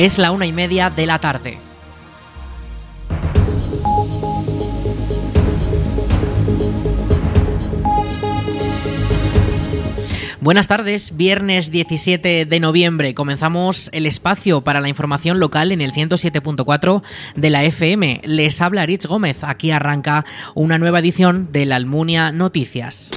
Es la una y media de la tarde. Buenas tardes, viernes 17 de noviembre. Comenzamos el espacio para la información local en el 107.4 de la FM. Les habla Rich Gómez. Aquí arranca una nueva edición de la Almunia Noticias.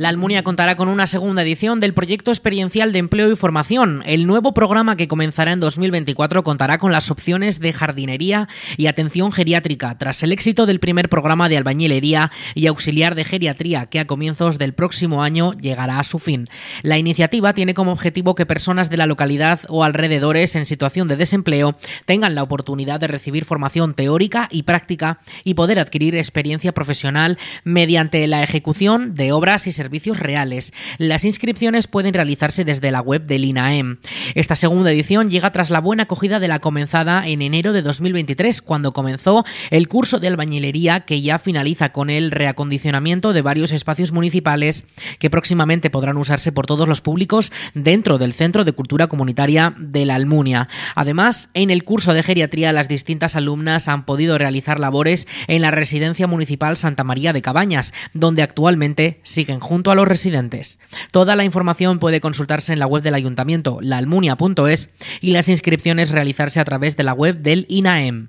La Almunia contará con una segunda edición del proyecto experiencial de empleo y formación. El nuevo programa que comenzará en 2024 contará con las opciones de jardinería y atención geriátrica, tras el éxito del primer programa de albañilería y auxiliar de geriatría, que a comienzos del próximo año llegará a su fin. La iniciativa tiene como objetivo que personas de la localidad o alrededores en situación de desempleo tengan la oportunidad de recibir formación teórica y práctica y poder adquirir experiencia profesional mediante la ejecución de obras y servicios reales. Las inscripciones pueden realizarse desde la web del INAEM. Esta segunda edición llega tras la buena acogida de la comenzada en enero de 2023, cuando comenzó el curso de albañilería que ya finaliza con el reacondicionamiento de varios espacios municipales que próximamente podrán usarse por todos los públicos dentro del Centro de Cultura Comunitaria de la Almunia. Además, en el curso de geriatría las distintas alumnas han podido realizar labores en la Residencia Municipal Santa María de Cabañas, donde actualmente siguen a los residentes. Toda la información puede consultarse en la web del ayuntamiento, laalmunia.es, y las inscripciones realizarse a través de la web del INAEM.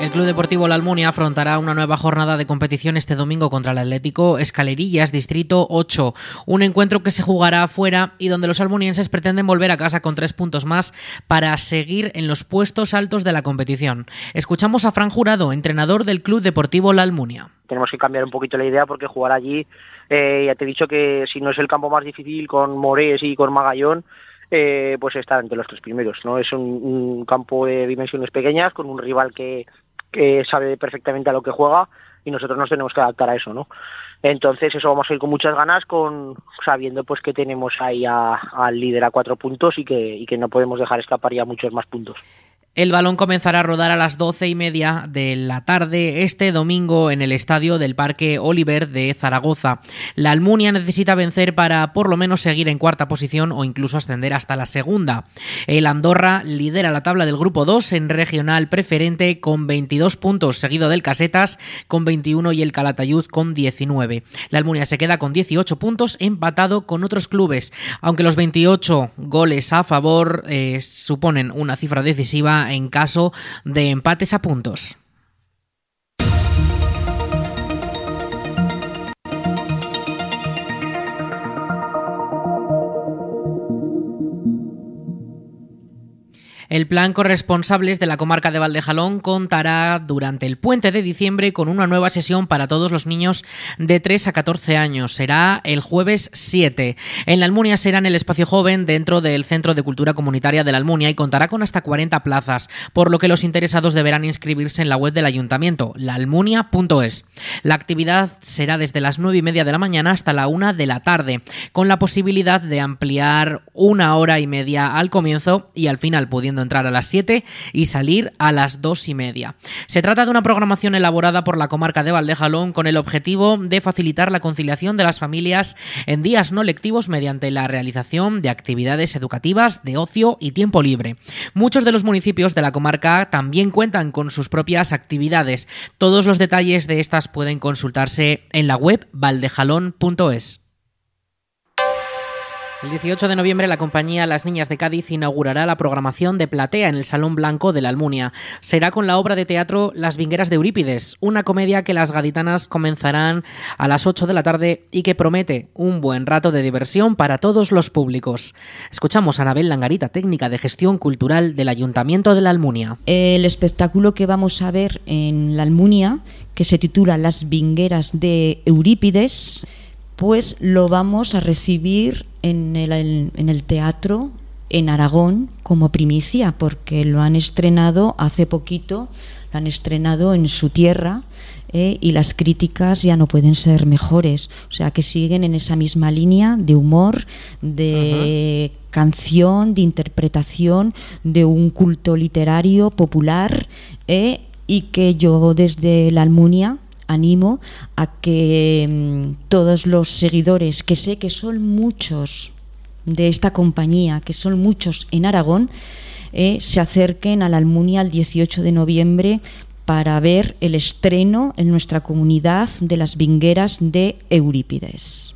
El Club Deportivo La Almunia afrontará una nueva jornada de competición este domingo contra el Atlético Escalerillas, Distrito 8. Un encuentro que se jugará afuera y donde los almunienses pretenden volver a casa con tres puntos más para seguir en los puestos altos de la competición. Escuchamos a Fran Jurado, entrenador del Club Deportivo La Almunia. Tenemos que cambiar un poquito la idea porque jugar allí, eh, ya te he dicho que si no es el campo más difícil con Morés y con Magallón, eh, pues estar entre los tres primeros. no Es un, campo de dimensiones pequeñas con un rival que, que sabe perfectamente a lo que juega y nosotros nos tenemos que adaptar a eso, ¿no? Entonces eso vamos a ir con muchas ganas, con sabiendo pues que tenemos ahí al líder a cuatro puntos y que, y que no podemos dejar escapar ya muchos más puntos. El balón comenzará a rodar a las doce y media de la tarde este domingo en el estadio del Parque Oliver de Zaragoza. La Almunia necesita vencer para por lo menos seguir en cuarta posición o incluso ascender hasta la segunda. El Andorra lidera la tabla del grupo 2 en regional preferente con 22 puntos, seguido del Casetas con 21 y el Calatayud con 19. La Almunia se queda con 18 puntos empatado con otros clubes, aunque los 28 goles a favor eh, suponen una cifra decisiva en caso de empates a puntos. El plan corresponsables de la comarca de Valdejalón contará durante el puente de diciembre con una nueva sesión para todos los niños de 3 a 14 años. Será el jueves 7. En la Almunia será en el espacio joven dentro del Centro de Cultura Comunitaria de la Almunia y contará con hasta 40 plazas, por lo que los interesados deberán inscribirse en la web del ayuntamiento, laalmunia.es. La actividad será desde las 9 y media de la mañana hasta la 1 de la tarde, con la posibilidad de ampliar una hora y media al comienzo y al final pudiendo entrar a las 7 y salir a las 2 y media. Se trata de una programación elaborada por la comarca de Valdejalón con el objetivo de facilitar la conciliación de las familias en días no lectivos mediante la realización de actividades educativas, de ocio y tiempo libre. Muchos de los municipios de la comarca también cuentan con sus propias actividades. Todos los detalles de estas pueden consultarse en la web valdejalón.es. El 18 de noviembre la compañía Las Niñas de Cádiz inaugurará la programación de Platea en el Salón Blanco de la Almunia. Será con la obra de teatro Las Vingueras de Eurípides, una comedia que las gaditanas comenzarán a las 8 de la tarde y que promete un buen rato de diversión para todos los públicos. Escuchamos a Anabel Langarita, técnica de gestión cultural del Ayuntamiento de la Almunia. El espectáculo que vamos a ver en la Almunia, que se titula Las Vingueras de Eurípides, pues lo vamos a recibir en el, en el teatro en Aragón como primicia, porque lo han estrenado hace poquito, lo han estrenado en su tierra eh, y las críticas ya no pueden ser mejores. O sea, que siguen en esa misma línea de humor, de canción, de interpretación, de un culto literario popular eh, y que yo desde la Almunia animo a que mm, todos los seguidores, que sé que son muchos de esta compañía, que son muchos en Aragón, eh, se acerquen a la Almunia el 18 de noviembre para ver el estreno en nuestra comunidad de las vingueras de Eurípides.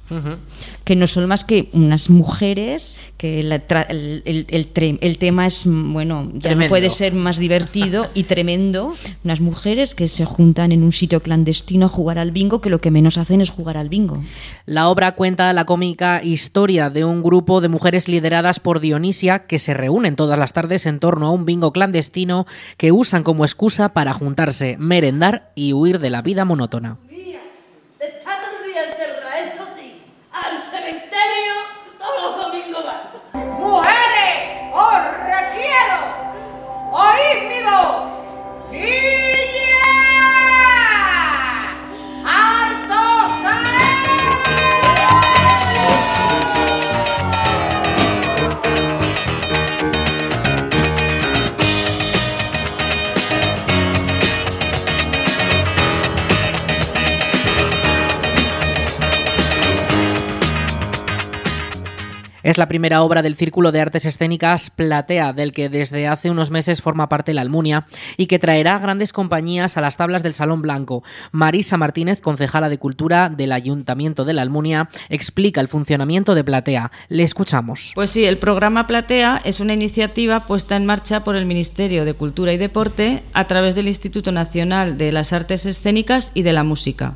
Que no son más que unas mujeres, que el, el, tema es, bueno, ya no puede ser más divertido y tremendo, unas mujeres que se juntan en un sitio clandestino a jugar al bingo, que lo que menos hacen es jugar al bingo. La obra cuenta la cómica historia de un grupo de mujeres lideradas por Dionisia que se reúnen todas las tardes en torno a un bingo clandestino que usan como excusa para merendar y huir de la vida monótona. Es la primera obra del Círculo de Artes Escénicas Platea, del que desde hace unos meses forma parte la Almunia y que traerá grandes compañías a las tablas del Salón Blanco. Marisa Martínez, concejala de Cultura del Ayuntamiento de la Almunia, explica el funcionamiento de Platea. Le escuchamos. Pues sí, el programa Platea es una iniciativa puesta en marcha por el Ministerio de Cultura y Deporte a través del Instituto Nacional de las Artes Escénicas y de la Música.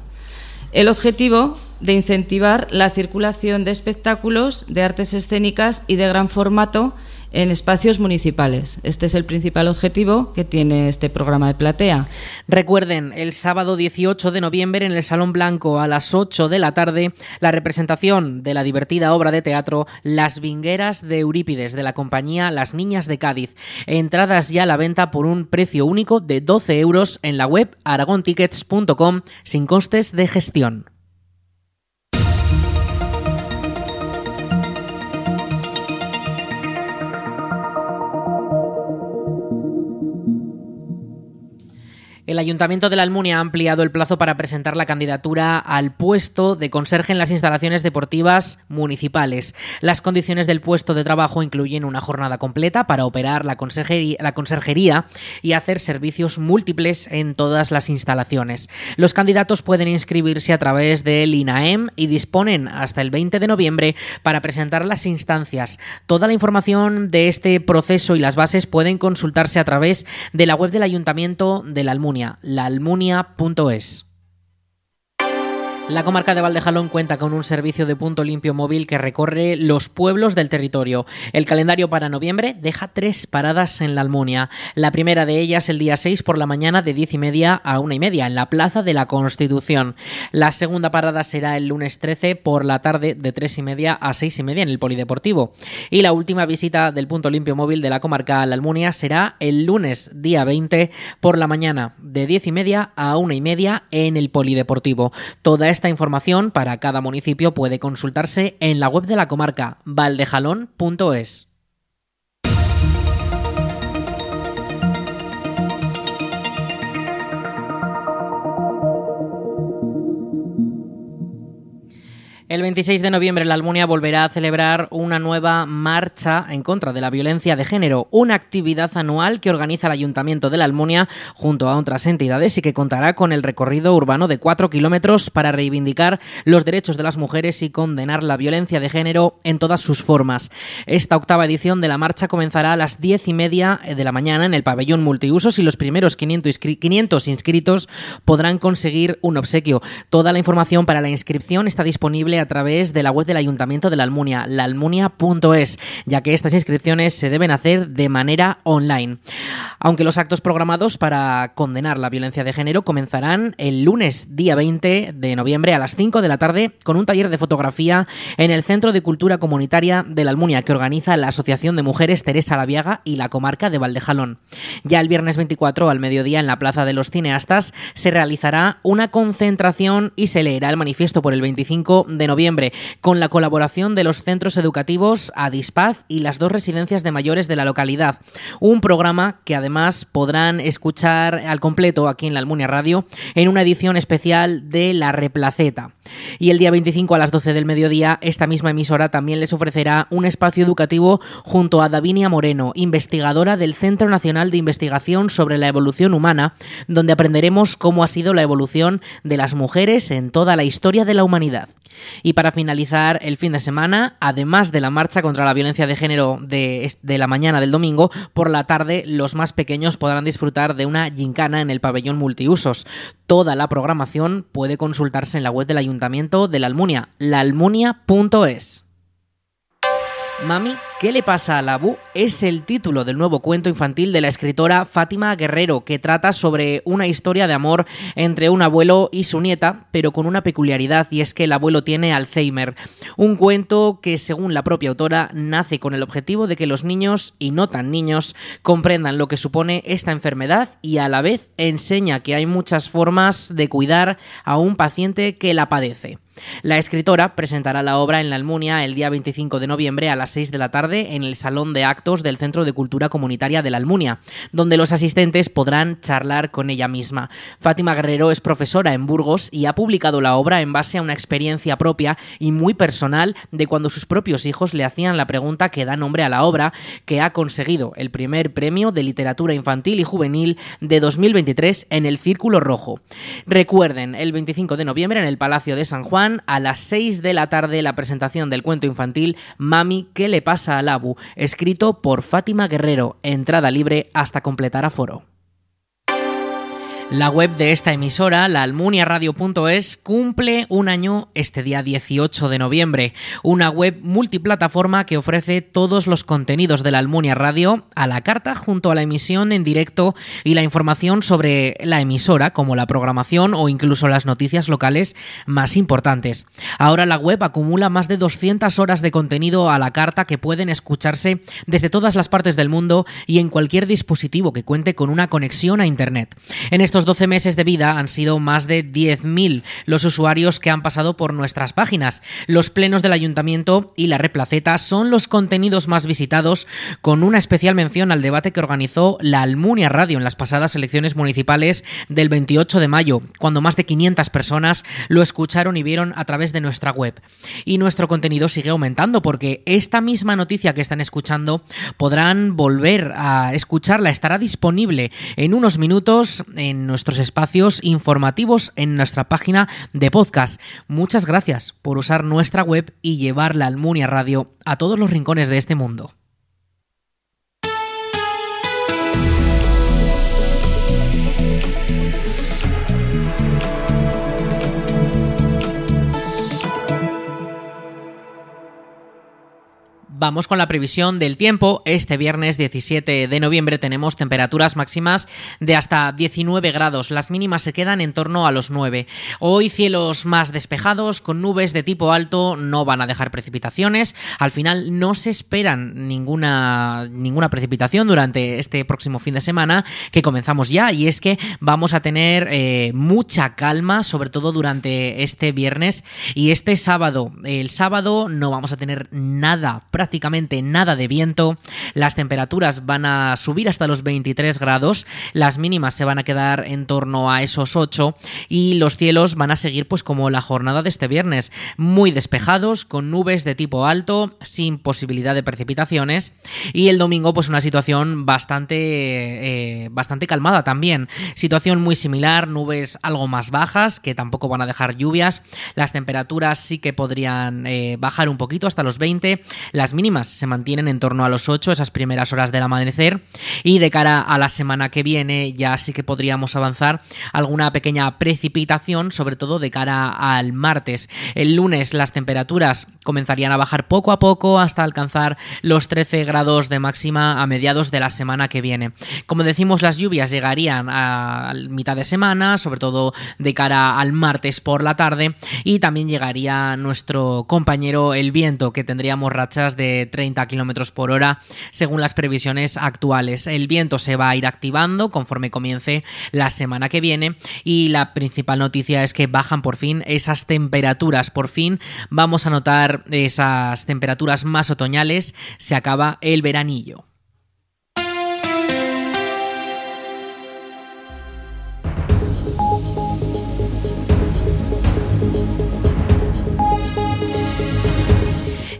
El objetivo de incentivar la circulación de espectáculos de artes escénicas y de gran formato en espacios municipales. Este es el principal objetivo que tiene este programa de platea. Recuerden, el sábado 18 de noviembre en el Salón Blanco a las 8 de la tarde, la representación de la divertida obra de teatro Las Vingueras de Eurípides de la compañía Las Niñas de Cádiz. Entradas ya a la venta por un precio único de 12 euros en la web aragontickets.com sin costes de gestión. El Ayuntamiento de la Almunia ha ampliado el plazo para presentar la candidatura al puesto de conserje en las instalaciones deportivas municipales. Las condiciones del puesto de trabajo incluyen una jornada completa para operar la conserjería, y hacer servicios múltiples en todas las instalaciones. Los candidatos pueden inscribirse a través del INAEM y disponen hasta el 20 de noviembre para presentar las instancias. Toda la información de este proceso y las bases pueden consultarse a través de la web del Ayuntamiento de la Almunia laalmunia.es. La comarca de Valdejalón cuenta con un servicio de punto limpio móvil que recorre los pueblos del territorio. El calendario para noviembre deja tres paradas en la Almunia. La primera de ellas el día 6 por la mañana de 10 y media a una y media en la Plaza de la Constitución. La segunda parada será el lunes 13 por la tarde de 3 y media a 6 y media en el Polideportivo. Y la última visita del punto limpio móvil de la comarca a la Almunia será el lunes día 20 por la mañana de 10 y media a una y media en el Polideportivo. Toda esta información para cada municipio puede consultarse en la web de la comarca valdejalón.es. El 26 de noviembre la Almunia volverá a celebrar una nueva marcha en contra de la violencia de género, una actividad anual que organiza el Ayuntamiento de la Almunia junto a otras entidades y que contará con el recorrido urbano de cuatro kilómetros para reivindicar los derechos de las mujeres y condenar la violencia de género en todas sus formas. Esta octava edición de la marcha comenzará a las diez y media de la mañana en el pabellón multiusos y los primeros 500 inscritos podrán conseguir un obsequio. Toda la información para la inscripción está disponible a través de la web del Ayuntamiento de la Almunia, laalmunia.es, ya que estas inscripciones se deben hacer de manera online. Aunque los actos programados para condenar la violencia de género comenzarán el lunes día 20 de noviembre a las 5 de la tarde con un taller de fotografía en el Centro de Cultura Comunitaria de la Almunia que organiza la Asociación de Mujeres Teresa Laviaga y la comarca de Valdejalón. Ya el viernes 24 al mediodía en la Plaza de los Cineastas se realizará una concentración y se leerá el manifiesto por el 25 de noviembre, con la colaboración de los centros educativos Adispaz y las dos residencias de mayores de la localidad. Un programa que además podrán escuchar al completo aquí en la Almunia Radio en una edición especial de La Replaceta. Y el día 25 a las 12 del mediodía, esta misma emisora también les ofrecerá un espacio educativo junto a Davinia Moreno, investigadora del Centro Nacional de Investigación sobre la Evolución Humana, donde aprenderemos cómo ha sido la evolución de las mujeres en toda la historia de la humanidad. Y para finalizar el fin de semana, además de la marcha contra la violencia de género de, la mañana del domingo, por la tarde los más pequeños podrán disfrutar de una gincana en el pabellón multiusos. Toda la programación puede consultarse en la web del Ayuntamiento de la Almunia, laalmunia.es. Mami, ¿qué le pasa a la Bu? Es el título del nuevo cuento infantil de la escritora Fátima Guerrero, que trata sobre una historia de amor entre un abuelo y su nieta, pero con una peculiaridad y es que el abuelo tiene Alzheimer. Un cuento que, según la propia autora, nace con el objetivo de que los niños, y no tan niños, comprendan lo que supone esta enfermedad y a la vez enseña que hay muchas formas de cuidar a un paciente que la padece. La escritora presentará la obra en la Almunia el día 25 de noviembre a las 6 de la tarde en el Salón de Actos del Centro de Cultura Comunitaria de la Almunia, donde los asistentes podrán charlar con ella misma. Fátima Guerrero es profesora en Burgos y ha publicado la obra en base a una experiencia propia y muy personal de cuando sus propios hijos le hacían la pregunta que da nombre a la obra, que ha conseguido el primer premio de literatura infantil y juvenil de 2023 en el Círculo Rojo. Recuerden, el 25 de noviembre en el Palacio de San Juan, a las 6 de la tarde la presentación del cuento infantil Mami, ¿qué le pasa al Abu? escrito por Fátima Guerrero, entrada libre hasta completar aforo. La web de esta emisora, la almuniaradio.es, cumple un año este día 18 de noviembre. Una web multiplataforma que ofrece todos los contenidos de la Almunia Radio a la carta junto a la emisión en directo y la información sobre la emisora, como la programación o incluso las noticias locales más importantes. Ahora la web acumula más de 200 horas de contenido a la carta que pueden escucharse desde todas las partes del mundo y en cualquier dispositivo que cuente con una conexión a Internet. En estos 12 meses de vida han sido más de 10.000 los usuarios que han pasado por nuestras páginas. Los plenos del ayuntamiento y la replaceta son los contenidos más visitados, con una especial mención al debate que organizó la Almunia Radio en las pasadas elecciones municipales del 28 de mayo, cuando más de 500 personas lo escucharon y vieron a través de nuestra web. Y nuestro contenido sigue aumentando porque esta misma noticia que están escuchando podrán volver a escucharla, estará disponible en unos minutos en nuestros espacios informativos en nuestra página de podcast. Muchas gracias por usar nuestra web y llevar la Almunia Radio a todos los rincones de este mundo. Vamos con la previsión del tiempo. Este viernes 17 de noviembre tenemos temperaturas máximas de hasta 19 grados. Las mínimas se quedan en torno a los 9. Hoy cielos más despejados con nubes de tipo alto no van a dejar precipitaciones. Al final no se esperan ninguna, ninguna precipitación durante este próximo fin de semana que comenzamos ya y es que vamos a tener eh, mucha calma sobre todo durante este viernes y este sábado. El sábado no vamos a tener nada prácticamente nada de viento, las temperaturas van a subir hasta los 23 grados, las mínimas se van a quedar en torno a esos 8 y los cielos van a seguir pues como la jornada de este viernes, muy despejados, con nubes de tipo alto, sin posibilidad de precipitaciones. Y el domingo pues una situación bastante, eh, bastante calmada también, situación muy similar, nubes algo más bajas que tampoco van a dejar lluvias, las temperaturas sí que podrían eh, bajar un poquito hasta los 20, las mínimas se mantienen en torno a los 8, esas primeras horas del amanecer, y de cara a la semana que viene ya sí que podríamos avanzar alguna pequeña precipitación, sobre todo de cara al martes. El lunes las temperaturas comenzarían a bajar poco a poco hasta alcanzar los 13 grados de máxima a mediados de la semana que viene. Como decimos, las lluvias llegarían a mitad de semana, sobre todo de cara al martes por la tarde, y también llegaría nuestro compañero el viento, que tendríamos rachas de de 30 kilómetros por hora, según las previsiones actuales. El viento se va a ir activando conforme comience la semana que viene y la principal noticia es que bajan por fin esas temperaturas. Por fin vamos a notar esas temperaturas más otoñales. Se acaba el veranillo.